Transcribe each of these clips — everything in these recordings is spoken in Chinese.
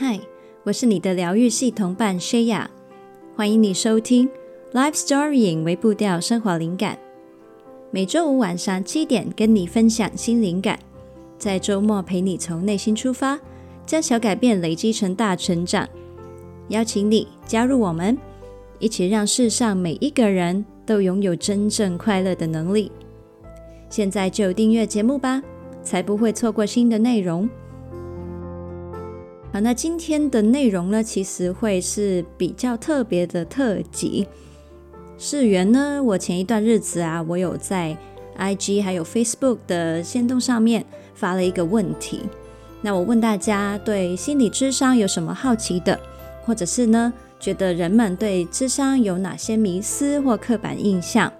嗨，我是你的疗愈系同伴 Shaya，欢迎你收听 Life Story 为步调生活灵感。每周五晚上七点跟你分享新灵感，在周末陪你从内心出发，将小改变累积成大成长。邀请你加入我们，一起让世上每一个人都拥有真正快乐的能力。现在就订阅节目吧，才不会错过新的内容。好，那今天的内容呢，其实会是比较特别的特辑。事缘呢，我前一段日子啊，我有在 IG 还有 Facebook 的限动上面发了一个问题。那我问大家对心理智商有什么好奇的，或者是呢，觉得人们对智商有哪些迷思或刻板印象？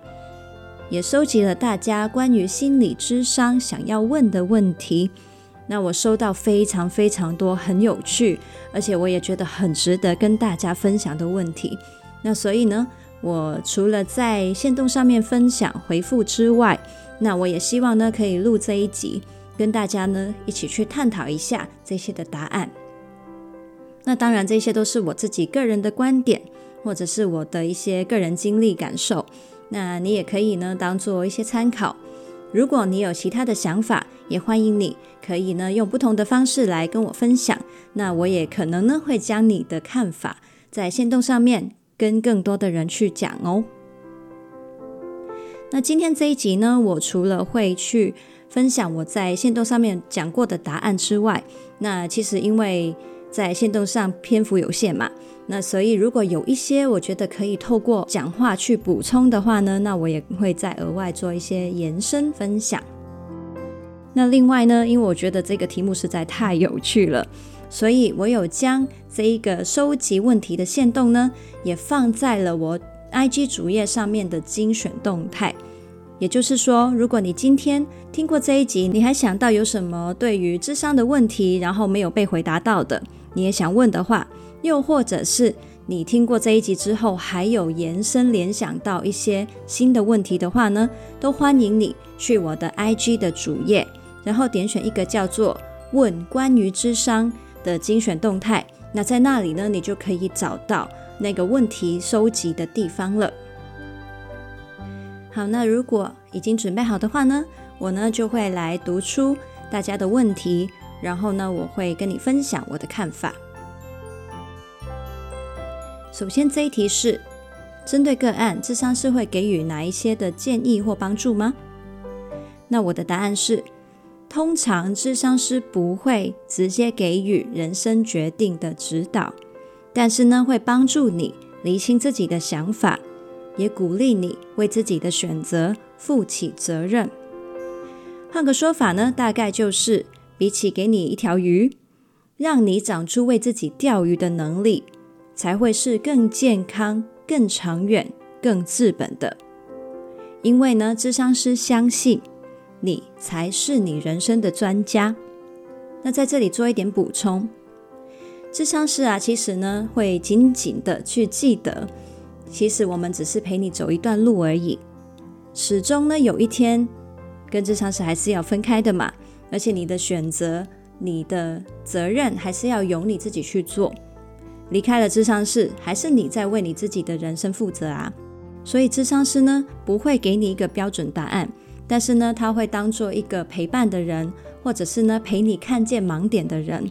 也收集了大家关于心理智商想要问的问题。那我收到非常非常多很有趣，而且我也觉得很值得跟大家分享的问题。那所以呢，我除了在线动上面分享回复之外，那我也希望呢可以录这一集，跟大家呢一起去探讨一下这些的答案。那当然，这些都是我自己个人的观点，或者是我的一些个人经历感受。那你也可以呢当做一些参考。如果你有其他的想法，也欢迎你可以呢用不同的方式来跟我分享。那我也可能呢会将你的看法在线动上面跟更多的人去讲哦。那今天这一集呢，我除了会去分享我在线动上面讲过的答案之外，那其实因为在线动上篇幅有限嘛，那所以如果有一些我觉得可以透过讲话去补充的话呢，那我也会再额外做一些延伸分享。那另外呢，因为我觉得这个题目实在太有趣了，所以我有将这一个收集问题的线动呢，也放在了我 IG 主页上面的精选动态。也就是说，如果你今天听过这一集，你还想到有什么对于智商的问题，然后没有被回答到的，你也想问的话，又或者是你听过这一集之后，还有延伸联想到一些新的问题的话呢，都欢迎你去我的 IG 的主页。然后点选一个叫做“问关于智商”的精选动态，那在那里呢，你就可以找到那个问题收集的地方了。好，那如果已经准备好的话呢，我呢就会来读出大家的问题，然后呢，我会跟你分享我的看法。首先，这一题是针对个案，智商是会给予哪一些的建议或帮助吗？那我的答案是。通常，咨商师不会直接给予人生决定的指导，但是呢，会帮助你厘清自己的想法，也鼓励你为自己的选择负起责任。换个说法呢，大概就是比起给你一条鱼，让你长出为自己钓鱼的能力，才会是更健康、更长远、更治本的。因为呢，咨商师相信。你才是你人生的专家。那在这里做一点补充，智商师啊，其实呢会紧紧的去记得，其实我们只是陪你走一段路而已。始终呢有一天跟智商师还是要分开的嘛，而且你的选择、你的责任还是要由你自己去做。离开了智商师，还是你在为你自己的人生负责啊。所以智商师呢不会给你一个标准答案。但是呢，他会当做一个陪伴的人，或者是呢陪你看见盲点的人，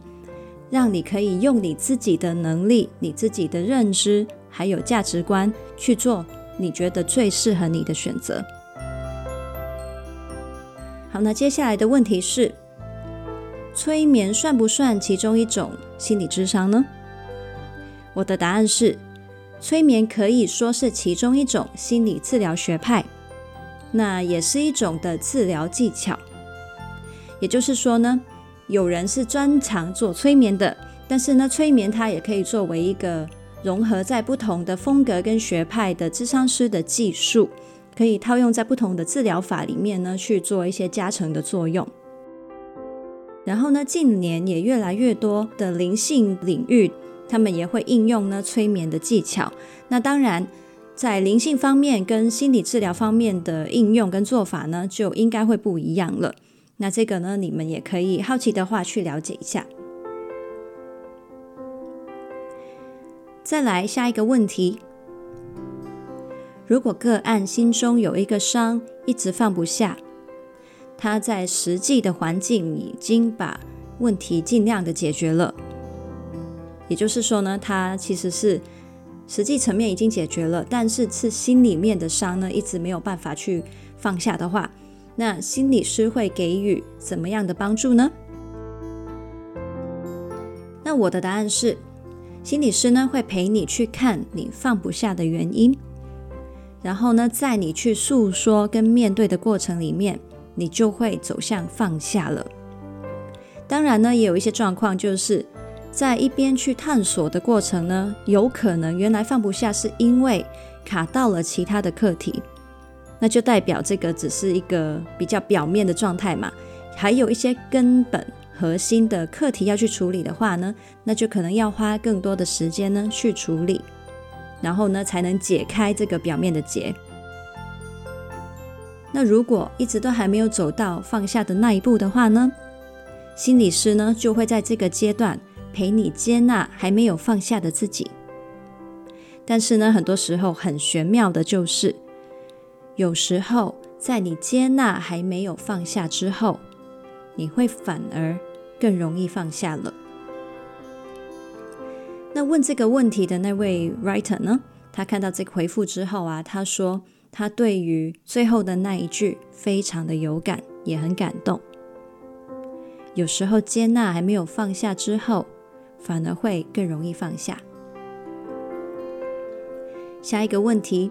让你可以用你自己的能力、你自己的认知还有价值观去做你觉得最适合你的选择。好，那接下来的问题是：催眠算不算其中一种心理智商呢？我的答案是，催眠可以说是其中一种心理治疗学派。那也是一种的治疗技巧，也就是说呢，有人是专长做催眠的，但是呢，催眠它也可以作为一个融合在不同的风格跟学派的咨商师的技术，可以套用在不同的治疗法里面呢，去做一些加成的作用。然后呢，近年也越来越多的灵性领域，他们也会应用呢催眠的技巧。那当然。在灵性方面跟心理治疗方面的应用跟做法呢，就应该会不一样了。那这个呢，你们也可以好奇的话去了解一下。再来下一个问题：如果个案心中有一个伤，一直放不下，他在实际的环境已经把问题尽量的解决了，也就是说呢，他其实是实际层面已经解决了，但是是心里面的伤呢，一直没有办法去放下的话，那心理师会给予怎么样的帮助呢？那我的答案是。心理师呢，会陪你去看你放不下的原因，然后呢，在你去诉说跟面对的过程里面，你就会走向放下了。当然呢，也有一些状况，就是在一边去探索的过程呢，有可能原来放不下是因为卡到了其他的课题，那就代表这个只是一个比较表面的状态嘛，还有一些根本。核心的课题要去处理的话呢，那就可能要花更多的时间呢去处理，然后呢才能解开这个表面的结。那如果一直都还没有走到放下的那一步的话呢，心理师呢就会在这个阶段陪你接纳还没有放下的自己。但是呢，很多时候很玄妙的就是，有时候在你接纳还没有放下之后，你会反而。更容易放下了。那问这个问题的那位 writer 呢？他看到这个回复之后啊，他说他对于最后的那一句非常的有感，也很感动。有时候接纳还没有放下之后，反而会更容易放下。下一个问题，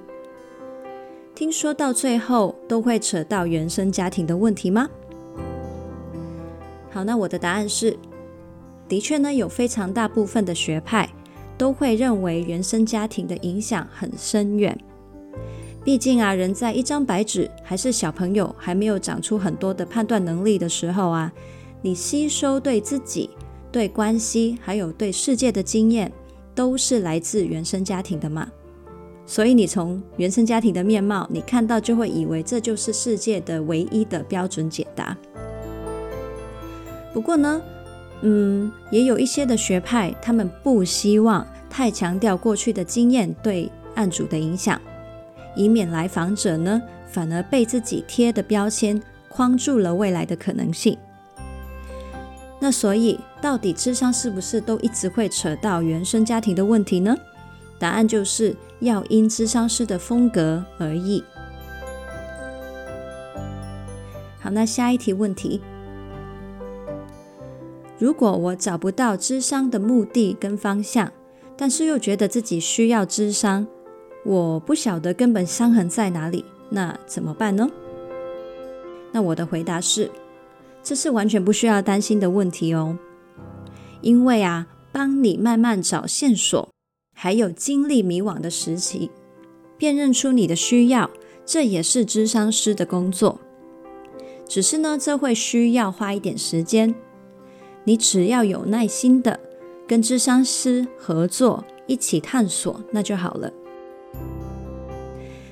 听说到最后都会扯到原生家庭的问题吗？好，那我的答案是，的确呢，有非常大部分的学派都会认为原生家庭的影响很深远。毕竟啊，人在一张白纸，还是小朋友，还没有长出很多的判断能力的时候啊，你吸收对自己、对关系，还有对世界的经验，都是来自原生家庭的嘛。所以你从原生家庭的面貌，你看到就会以为这就是世界的唯一的标准解答。不过呢，嗯，也有一些的学派，他们不希望太强调过去的经验对案主的影响，以免来访者呢反而被自己贴的标签框住了未来的可能性。那所以，到底智商是不是都一直会扯到原生家庭的问题呢？答案就是要因智商师的风格而异。好，那下一题问题。如果我找不到智商的目的跟方向，但是又觉得自己需要智商，我不晓得根本伤痕在哪里，那怎么办呢？那我的回答是，这是完全不需要担心的问题哦。因为啊，帮你慢慢找线索，还有经历迷惘的时期，辨认出你的需要，这也是智商师的工作。只是呢，这会需要花一点时间。你只要有耐心的跟智商师合作，一起探索，那就好了。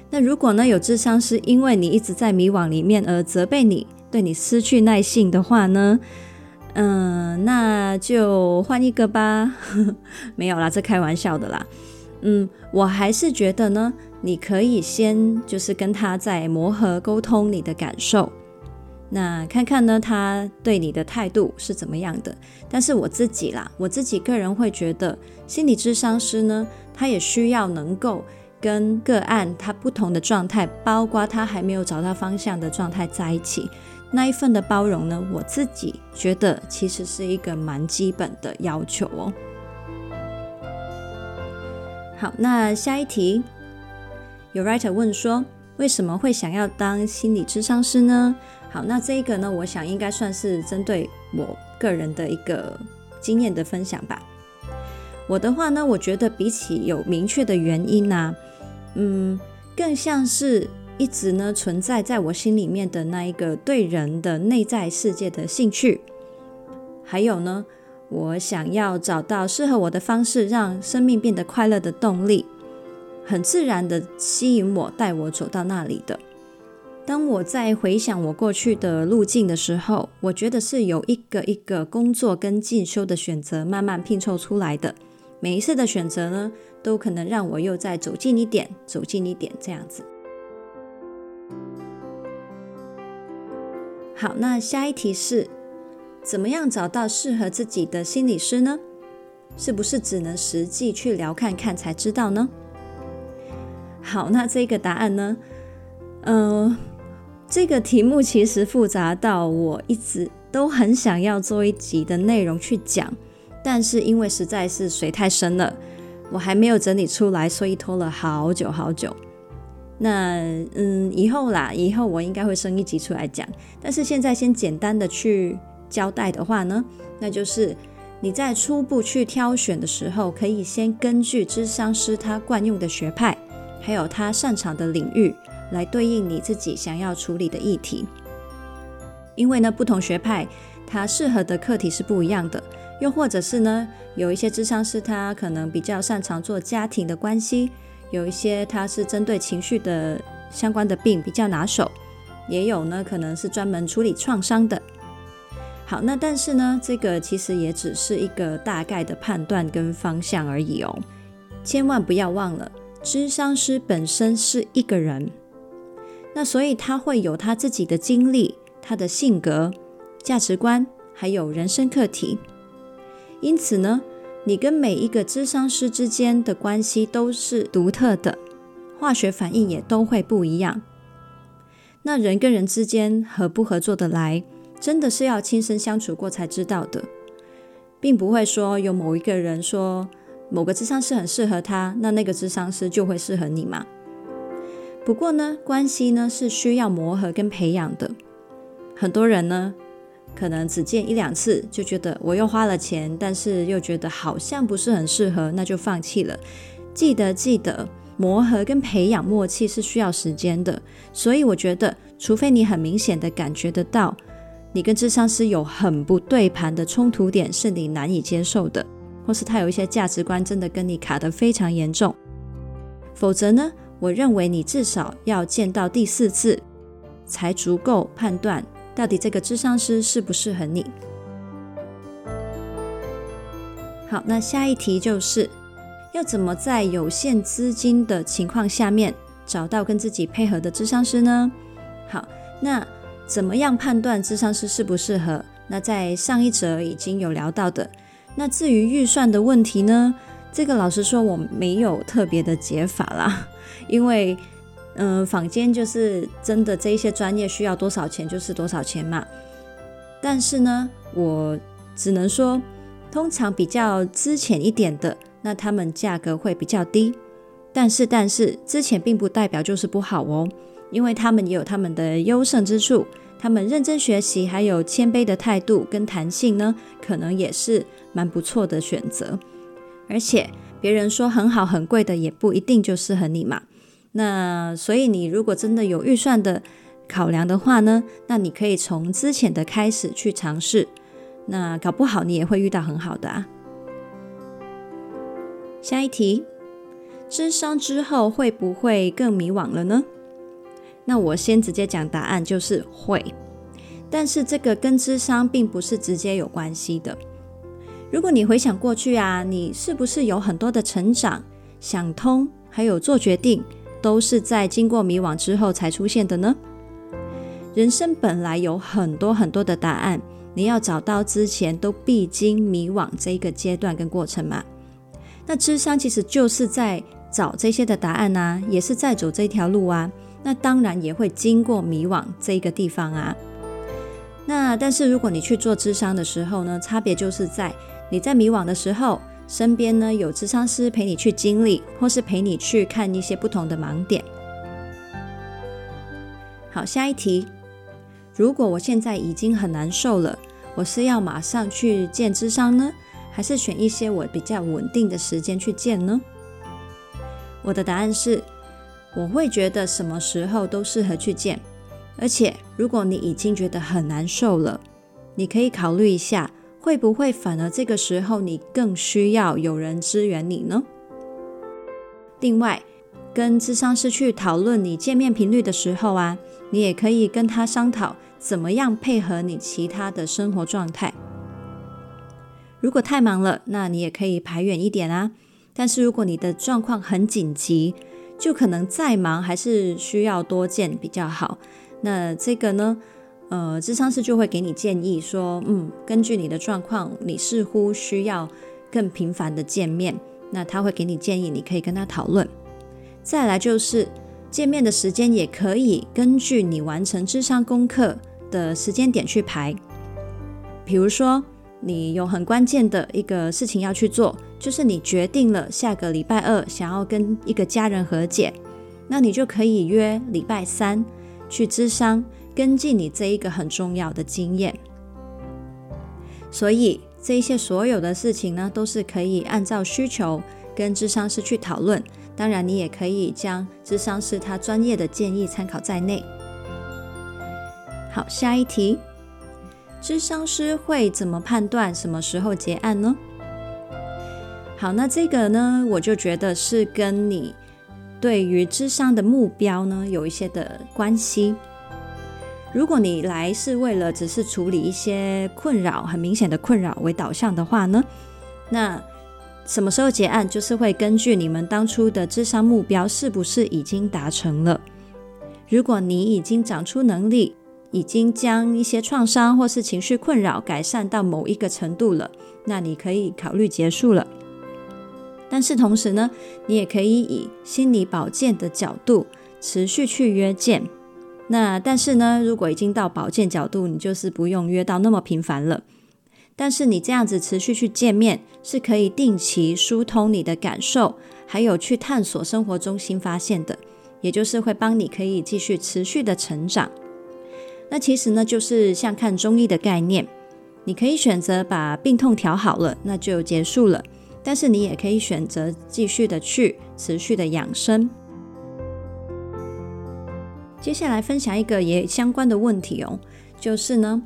那如果呢，有智商师因为你一直在迷惘里面而责备你，对你失去耐性的话呢，嗯，那就换一个吧。没有啦，这开玩笑的啦。嗯，我还是觉得呢，你可以先就是跟他在磨合沟通你的感受。那看看呢，他对你的态度是怎么样的？但是我自己啦，我自己个人会觉得，心理咨商师呢，他也需要能够跟个案他不同的状态，包括他还没有找到方向的状态在一起，那一份的包容呢，我自己觉得其实是一个蛮基本的要求哦。好，那下一题，有 writer 问说，为什么会想要当心理咨商师呢？好，那这一个呢，我想应该算是针对我个人的一个经验的分享吧。我的话呢，我觉得比起有明确的原因呢、啊，嗯，更像是一直呢存在在我心里面的那一个对人的内在世界的兴趣，还有呢，我想要找到适合我的方式，让生命变得快乐的动力，很自然的吸引我，带我走到那里的。当我在回想我过去的路径的时候，我觉得是有一个一个工作跟进修的选择慢慢拼凑出来的，每一次的选择呢，都可能让我又再走近一点，走近一点这样子。好，那下一题是，怎么样找到适合自己的心理师呢？是不是只能实际去聊看看才知道呢？好，那这个答案呢？嗯、这个题目其实复杂到我一直都很想要做一集的内容去讲，但是因为实在是水太深了，我还没有整理出来，所以拖了好久好久。那嗯，以后啦，以后我应该会生一集出来讲，但是现在先简单的去交代的话呢，那就是。你在初步去挑选的时候，可以先根据咨商师他惯用的学派，还有他擅长的领域，来对应你自己想要处理的议题。因为呢，不同学派他适合的课题是不一样的，又或者是呢，有一些咨商师他可能比较擅长做家庭的关系，有一些他是针对情绪的相关的病比较拿手，也有呢可能是专门处理创伤的。好，那但是呢，这个其实也只是一个大概的判断跟方向而已哦。千万不要忘了，咨商师本身是一个人，那所以他会有他自己的经历、他的性格、价值观，还有人生课题。因此呢，你跟每一个智商师之间的关系都是独特的，化学反应也都会不一样。那人跟人之间合不合作得来？真的是要亲身相处过才知道的，并不会说有某一个人说某个智商师很适合他，那那个智商师就会适合你嘛。不过呢，关系呢是需要磨合跟培养的。很多人呢，可能只见一两次就觉得我又花了钱，但是又觉得好像不是很适合，那就放弃了。记得记得，磨合跟培养默契是需要时间的。所以我觉得，除非你很明显的感觉得到。你跟智商师有很不对盘的冲突点，是你难以接受的，或是他有一些价值观真的跟你卡得非常严重，否则呢，我认为你至少要见到第四次，才足够判断到底这个智商师适不适合你。好，那下一题就是要怎么在有限资金的情况下面找到跟自己配合的智商师呢？好，那。怎么样判断智商师适不适合？那在上一则已经有聊到的。那至于预算的问题呢？这个老实说我没有特别的解法啦，因为嗯、坊间就是真的这一些专业需要多少钱就是多少钱嘛。但是呢，我只能说，通常比较资浅一点的，那他们价格会比较低。但是但是资浅并不代表就是不好哦。因为他们也有他们的优胜之处，他们认真学习，还有谦卑的态度跟弹性呢，可能也是蛮不错的选择。而且别人说很好很贵的，也不一定就适合你嘛。那所以你如果真的有预算的考量的话呢，那你可以从之前的开始去尝试，那搞不好你也会遇到很好的啊。下一题，智商之后会不会更迷惘了呢？那我先直接讲答案，就是会，但是这个跟智商并不是直接有关系的。如果你回想过去啊，你是不是有很多的成长、想通，还有做决定，都是在经过迷惘之后才出现的呢？人生本来有很多很多的答案，你要找到之前都必经迷惘这一个阶段跟过程嘛。那智商其实就是在找这些的答案啊，也是在走这条路啊。那当然也会经过迷惘这一个地方啊。那但是如果你去做智商的时候呢，差别就是在你在迷惘的时候，身边呢有咨商师陪你去经历，或是陪你去看一些不同的盲点。好，下一题。如果我现在已经很难受了，我是要马上去见咨商呢，还是选一些我比较稳定的时间去见呢？我的答案是。我会觉得什么时候都适合去见，而且如果你已经觉得很难受了，你可以考虑一下，会不会反而这个时候你更需要有人支援你呢？另外，跟咨商师去讨论你见面频率的时候啊，你也可以跟他商讨怎么样配合你其他的生活状态。如果太忙了，那你也可以排远一点啊。但是如果你的状况很紧急，就可能再忙还是需要多见比较好。那这个呢，呃，智商师就会给你建议说，嗯，根据你的状况，你似乎需要更频繁的见面。那他会给你建议，你可以跟他讨论。再来就是见面的时间也可以根据你完成智商功课的时间点去排。比如说，你有很关键的一个事情要去做。就是你决定了下个礼拜二想要跟一个家人和解，那你就可以约礼拜三去咨商，跟进你这一个很重要的经验。所以这一些所有的事情呢，都是可以按照需求跟智商师去讨论。当然，你也可以将智商师他专业的建议参考在内。好，下一题，智商师会怎么判断什么时候结案呢？好，那这个呢，我就觉得是跟你对于智商的目标呢有一些的关系。如果你来是为了只是处理一些困扰，很明显的困扰为导向的话呢，那什么时候结案，就是会根据你们当初的智商目标是不是已经达成了。如果你已经长出能力，已经将一些创伤或是情绪困扰改善到某一个程度了，那你可以考虑结束了。但是同时呢，你也可以以心理保健的角度持续去约见。那但是呢，如果已经到保健角度，你就是不用约到那么频繁了。但是你这样子持续去见面，是可以定期疏通你的感受，还有去探索生活中新发现的，也就是会帮你可以继续持续的成长。那其实呢，就是像看中医的概念，你可以选择把病痛调好了，那就结束了。但是你也可以选择继续的去持续的养生。接下来分享一个也相关的问题哦，就是呢，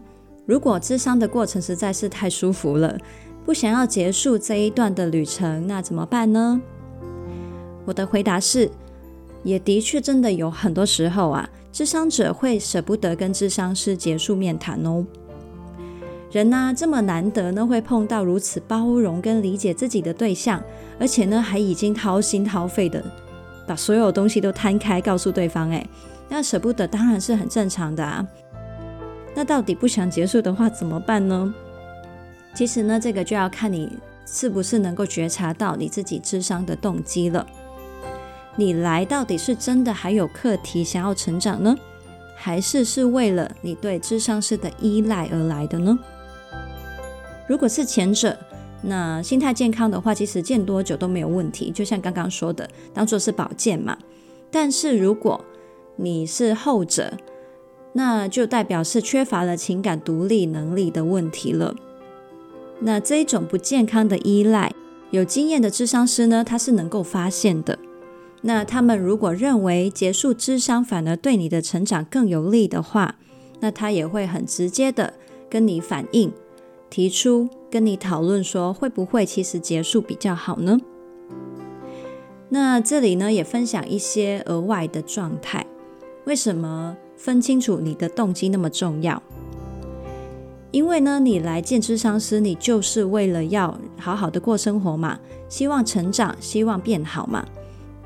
如果智商的过程实在是太舒服了，不想要结束这一段的旅程，那怎么办呢？我的回答是，也的确真的有很多时候啊，智商者会舍不得跟智商师结束面谈哦。人呢、这么难得呢，会碰到如此包容跟理解自己的对象，而且呢，还已经掏心掏肺的把所有东西都摊开告诉对方，哎，那舍不得当然是很正常的啊。那到底不想结束的话怎么办呢？其实呢，这个就要看你是不是能够觉察到你自己智商的动机了。你来到底是真的还有课题想要成长呢，还是是为了你对智商师的依赖而来的呢？如果是前者，那心态健康的话，其实见多久都没有问题。就像刚刚说的，当做是保健嘛。但是如果你是后者，那就代表是缺乏了情感独立能力的问题了。那这一种不健康的依赖，有经验的咨商师呢，他是能够发现的。那他们如果认为结束智商反而对你的成长更有利的话，那他也会很直接的跟你反映。提出跟你讨论说，会不会其实结束比较好呢？那这里呢，也分享一些额外的状态。为什么分清楚你的动机那么重要？因为呢，你来见智商师，你就是为了要好好的过生活嘛，希望成长，希望变好嘛。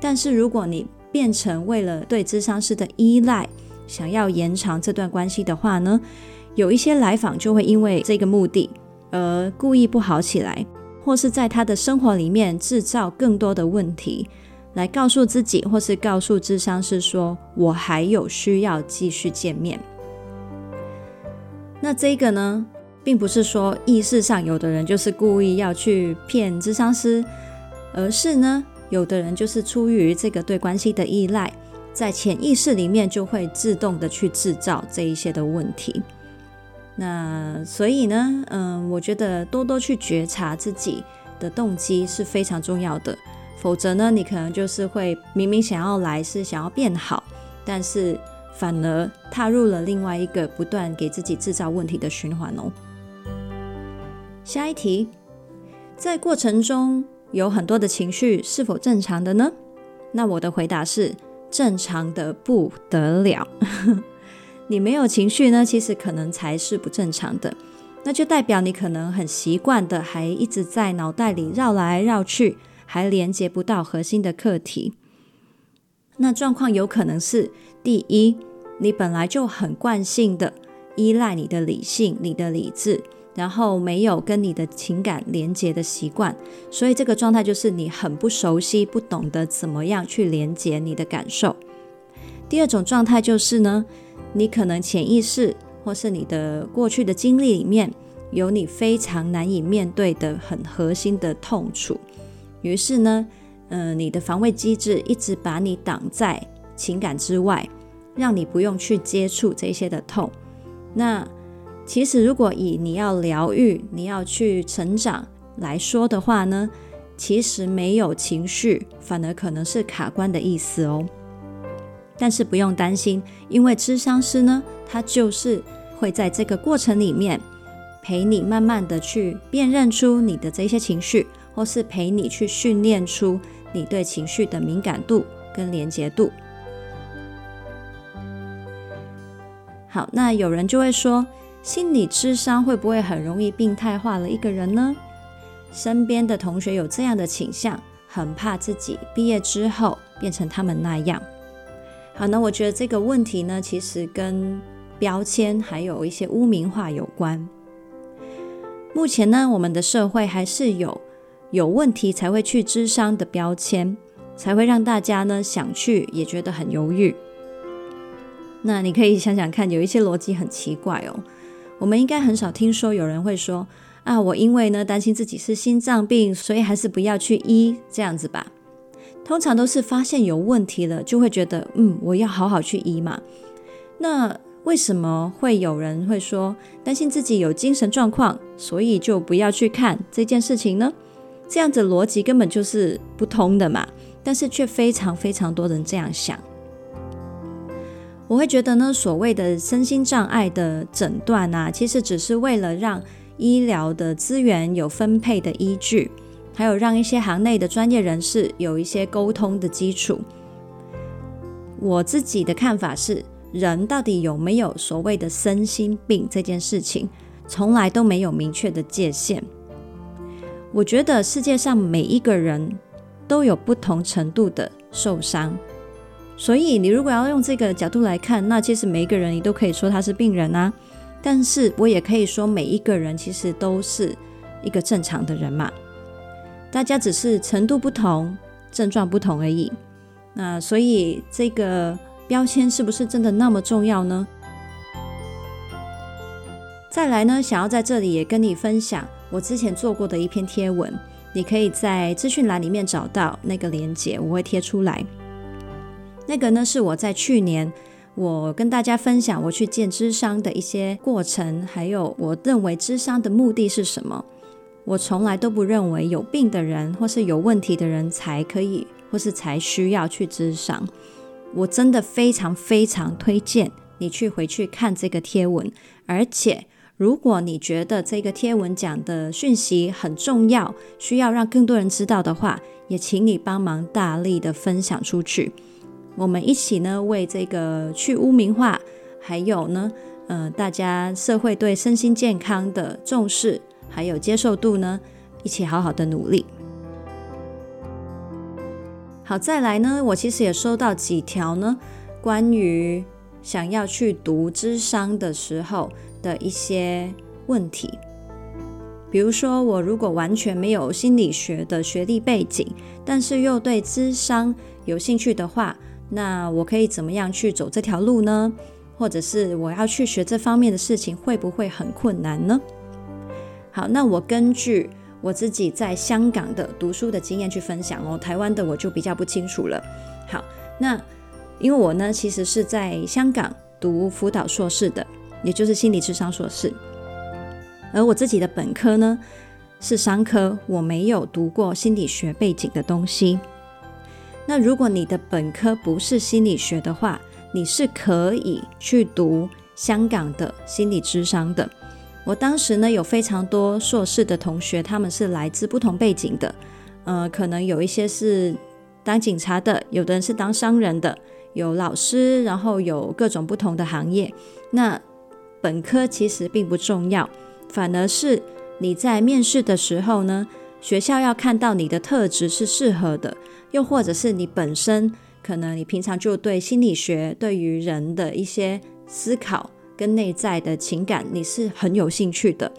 但是如果你变成为了对智商师的依赖，想要延长这段关系的话呢，有一些来访就会因为这个目的而故意不好起来，或是在他的生活里面制造更多的问题，来告诉自己或是告诉智商师说：“我还有需要继续见面。”那这个呢，并不是说意识上有的人就是故意要去骗智商师，而是呢，有的人就是出于这个对关系的依赖，在潜意识里面就会自动的去制造这一些的问题。那所以呢，嗯，我觉得多多去觉察自己的动机是非常重要的。否则呢，你可能就是会明明想要来是想要变好，但是反而踏入了另外一个不断给自己制造问题的循环哦。下一题，在过程中有很多的情绪是否正常的呢？那我的回答是正常的不得了。你没有情绪呢，其实可能才是不正常的。那就代表你可能很习惯的，还一直在脑袋里绕来绕去，还连接不到核心的课题。那状况有可能是：第一，你本来就很惯性的依赖你的理性、你的理智，然后没有跟你的情感连接的习惯，所以这个状态就是你很不熟悉、不懂得怎么样去连接你的感受。第二种状态就是呢，你可能潜意识。或是你的过去的经历里面有你非常难以面对的很核心的痛楚，于是呢，嗯、你的防卫机制一直把你挡在情感之外，让你不用去接触这些的痛。那其实如果以你要疗愈、你要去成长来说的话呢，其实没有情绪反而可能是卡关的意思哦。但是不用担心，因为咨商师呢，他就是会在这个过程里面陪你慢慢的去辨认出你的这些情绪，或是陪你去训练出你对情绪的敏感度跟连结度。好，那有人就会说，心理智商会不会很容易病态化了一个人呢？身边的同学有这样的倾向，很怕自己毕业之后变成他们那样。好，那我觉得这个问题呢，其实跟标签还有一些污名化有关。目前呢，我们的社会还是有有问题才会去咨商的标签，才会让大家呢想去也觉得很犹豫。那你可以想想看，有一些逻辑很奇怪哦。我们应该很少听说有人会说啊，我因为呢担心自己是心脏病，所以还是不要去医这样子吧。通常都是发现有问题了，就会觉得，嗯，我要好好去医嘛。那为什么会有人会说担心自己有精神状况，所以就不要去看这件事情呢？这样子逻辑根本就是不通的嘛。但是却非常非常多人这样想。我会觉得呢，所谓的身心障碍的诊断啊，其实只是为了让医疗的资源有分配的依据。还有让一些行内的专业人士有一些沟通的基础。我自己的看法是，人到底有没有所谓的身心病这件事情，从来都没有明确的界限。我觉得世界上每一个人都有不同程度的受伤，所以你如果要用这个角度来看，那其实每一个人你都可以说他是病人啊。但是我也可以说，每一个人其实都是一个正常的人嘛。大家只是程度不同，症状不同而已。那所以这个标签是不是真的那么重要呢？再来呢，想要在这里也跟你分享我之前做过的一篇贴文，你可以在资讯栏里面找到那个连接，我会贴出来。那个呢，是我在去年我跟大家分享我去见智商的一些过程，还有我认为智商的目的是什么。我从来都不认为有病的人或是有问题的人才可以或是才需要去智商。我真的非常非常推荐你去回去看这个贴文，而且如果你觉得这个贴文讲的讯息很重要，需要让更多人知道的话，也请你帮忙大力的分享出去。我们一起呢，为这个去污名化，还有呢，呃，大家社会对身心健康的重视。还有接受度呢，一起好好的努力。好，再来呢，我其实也收到几条呢，关于想要去读咨商的时候的一些问题。比如说，我如果完全没有心理学的学历背景，但是又对咨商有兴趣的话，那我可以怎么样去走这条路呢？或者是我要去学这方面的事情，会不会很困难呢？好，那我根据我自己在香港的读书的经验去分享哦，台湾的我就比较不清楚了。好，那因为我呢，其实是在香港读辅导硕士的，也就是心理智商硕士，而我自己的本科呢是商科，我没有读过心理学背景的东西。那如果你的本科不是心理学的话，你是可以去读香港的心理智商的。我当时呢，有非常多硕士的同学，他们是来自不同背景的，呃，可能有一些是当警察的，有的人是当商人的，有老师，然后有各种不同的行业。那本科其实并不重要，反而是你在面试的时候呢，学校要看到你的特质是适合的，又或者是你本身可能你平常就对心理学、对于人的一些思考跟内在的情感，你是很有兴趣的。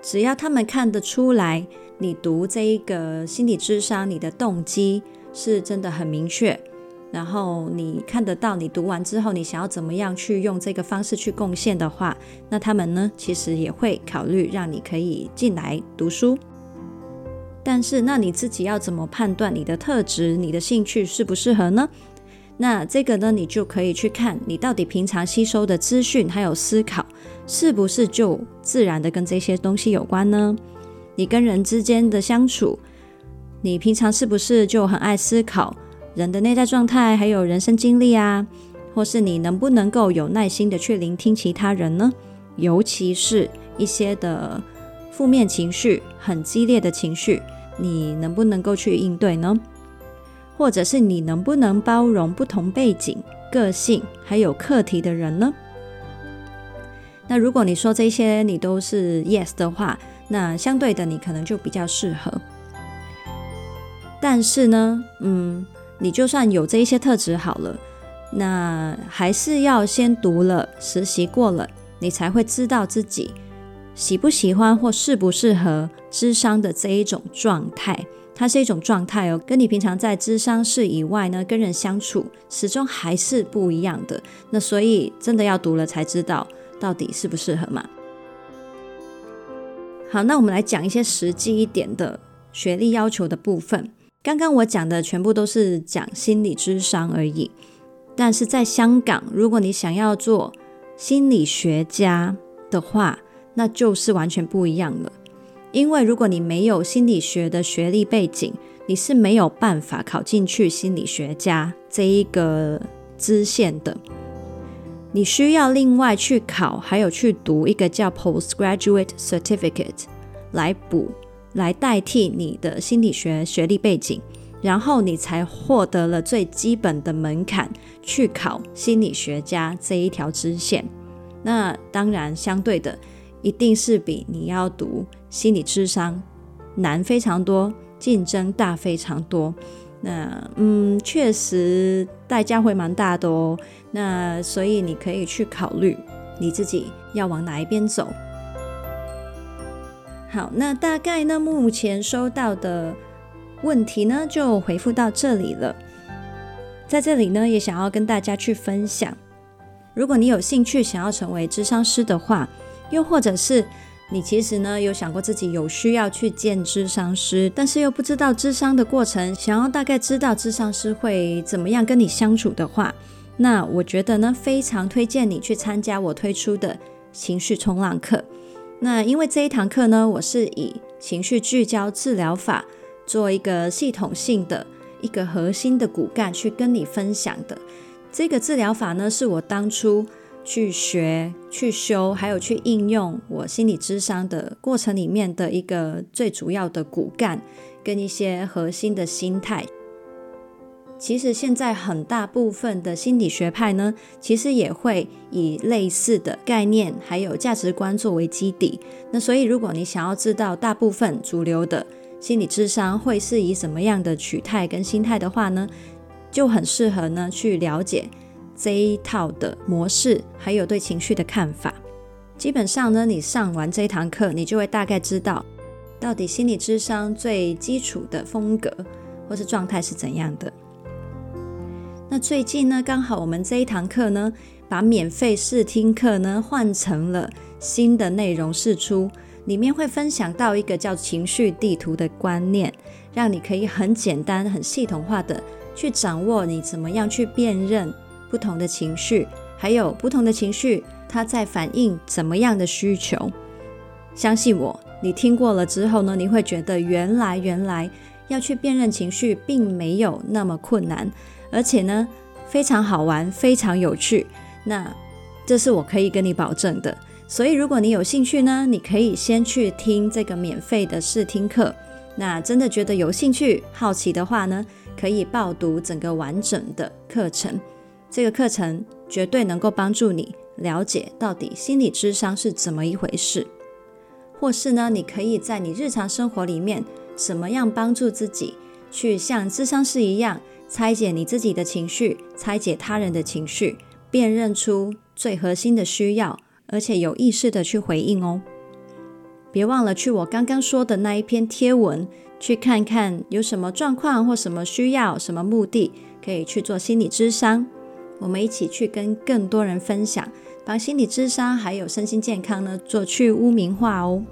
只要他们看得出来，你读这一个心理智商，你的动机是真的很明确。然后你看得到，你读完之后，你想要怎么样去用这个方式去贡献的话，那他们呢，其实也会考虑让你可以进来读书。但是，那你自己要怎么判断你的特质、你的兴趣适不适合呢？那这个呢，你就可以去看你到底平常吸收的资讯还有思考，是不是就自然的跟这些东西有关呢？你跟人之间的相处，你平常是不是就很爱思考？人的内在状态，还有人生经历啊，或是你能不能够有耐心的去聆听其他人呢？尤其是一些的负面情绪、很激烈的情绪，你能不能够去应对呢？或者是你能不能包容不同背景、个性还有课题的人呢？那如果你说这些你都是 yes 的话，那相对的你可能就比较适合。但是呢，嗯。你就算有这一些特质好了，那还是要先读了、实习过了，你才会知道自己喜不喜欢或适不适合智商的这一种状态。它是一种状态哦，跟你平常在智商室以外呢，跟人相处始终还是不一样的。那所以真的要读了才知道到底适不适合嘛。好，那我们来讲一些实际一点的学历要求的部分。刚刚我讲的全部都是讲心理智商而已，但是在香港，如果你想要做心理学家的话，那就是完全不一样了。因为如果你没有心理学的学历背景，你是没有办法考进去心理学家这一个支线的。你需要另外去考，还有去读一个叫 Postgraduate Certificate 来补。来代替你的心理学学历背景，然后你才获得了最基本的门槛去考心理学家这一条支线。那当然，相对的，一定是比你要读心理智商难非常多，竞争大非常多。那嗯，确实代价会蛮大的哦。那所以你可以去考虑你自己要往哪一边走。好，那大概呢，目前收到的问题呢，就回复到这里了。在这里呢，也想要跟大家去分享，如果你有兴趣想要成为咨商师的话，又或者是你其实呢有想过自己有需要去见咨商师，但是又不知道咨商的过程，想要大概知道咨商师会怎么样跟你相处的话，那我觉得呢，非常推荐你去参加我推出的情绪冲浪课。那因为这一堂课呢，我是以情绪聚焦治疗法做一个系统性的一个核心的骨干去跟你分享的。这个治疗法呢，是我当初去学、去修，还有去应用我心理咨商的过程里面的一个最主要的骨干跟一些核心的心态。其实现在很大部分的心理学派呢，其实也会以类似的概念还有价值观作为基底。那所以，如果你想要知道大部分主流的心理智商会是以什么样的取态跟心态的话呢，就很适合呢去了解这一套的模式，还有对情绪的看法。基本上呢，你上完这一堂课，你就会大概知道到底心理智商最基础的风格或是状态是怎样的。那最近呢，刚好我们这一堂课呢，把免费试听课呢换成了新的内容试出，里面会分享到一个叫情绪地图的观念，让你可以很简单、很系统化的去掌握你怎么样去辨认不同的情绪，还有不同的情绪它在反映怎么样的需求。相信我，你听过了之后呢，你会觉得原来原来要去辨认情绪并没有那么困难。而且呢，非常好玩，非常有趣。那这是我可以跟你保证的。所以，如果你有兴趣呢，你可以先去听这个免费的试听课。那真的觉得有兴趣、好奇的话呢，可以报读整个完整的课程。这个课程绝对能够帮助你了解到底心理咨商是怎么一回事。或是呢，你可以在你日常生活里面，怎么样帮助自己去像咨商师一样拆解你自己的情绪，拆解他人的情绪，辨认出最核心的需要，而且有意识的去回应哦。别忘了去我刚刚说的那一篇贴文，去看看有什么状况或什么需要、什么目的，可以去做心理咨商。我们一起去跟更多人分享，帮心理咨商还有身心健康呢做去污名化哦。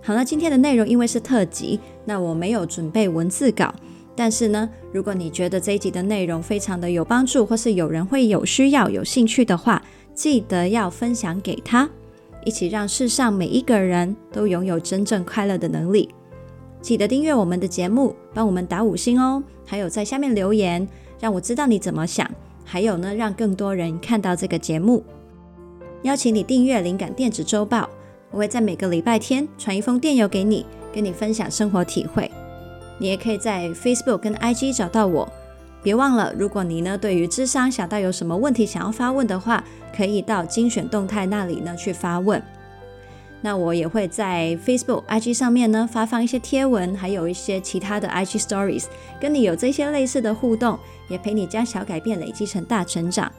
好了，今天的内容因为是特辑，那我没有准备文字稿，但是呢，如果你觉得这一集的内容非常的有帮助，或是有人会有需要、有兴趣的话，记得要分享给他。一起让世上每一个人都拥有真正快乐的能力。记得订阅我们的节目，帮我们打五星哦。还有在下面留言，让我知道你怎么想。还有呢，让更多人看到这个节目。邀请你订阅灵感电子周报，我会在每个礼拜天传一封电邮给你，跟你分享生活体会。你也可以在 Facebook 跟 IG 找到我。别忘了，如果你呢对于智商想到有什么问题想要发问的话，可以到精选动态那里呢去发问。那我也会在 Facebook、IG 上面呢发放一些贴文，还有一些其他的 IG Stories，跟你有这些类似的互动，也陪你将小改变累积成大成长。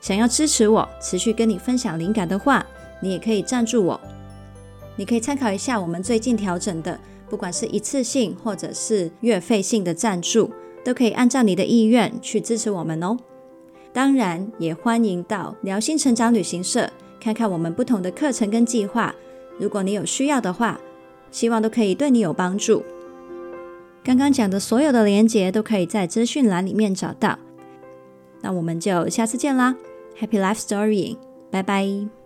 想要支持我，持续跟你分享灵感的话，你也可以赞助我。你可以参考一下我们最近调整的，不管是一次性或者是月费性的赞助。都可以按照你的意愿去支持我们哦。当然，也欢迎到疗心成长旅行社看看我们不同的课程跟计划。如果你有需要的话，希望都可以对你有帮助。刚刚讲的所有的连结都可以在资讯栏里面找到。那我们就下次见啦，Happy Life Story，拜拜。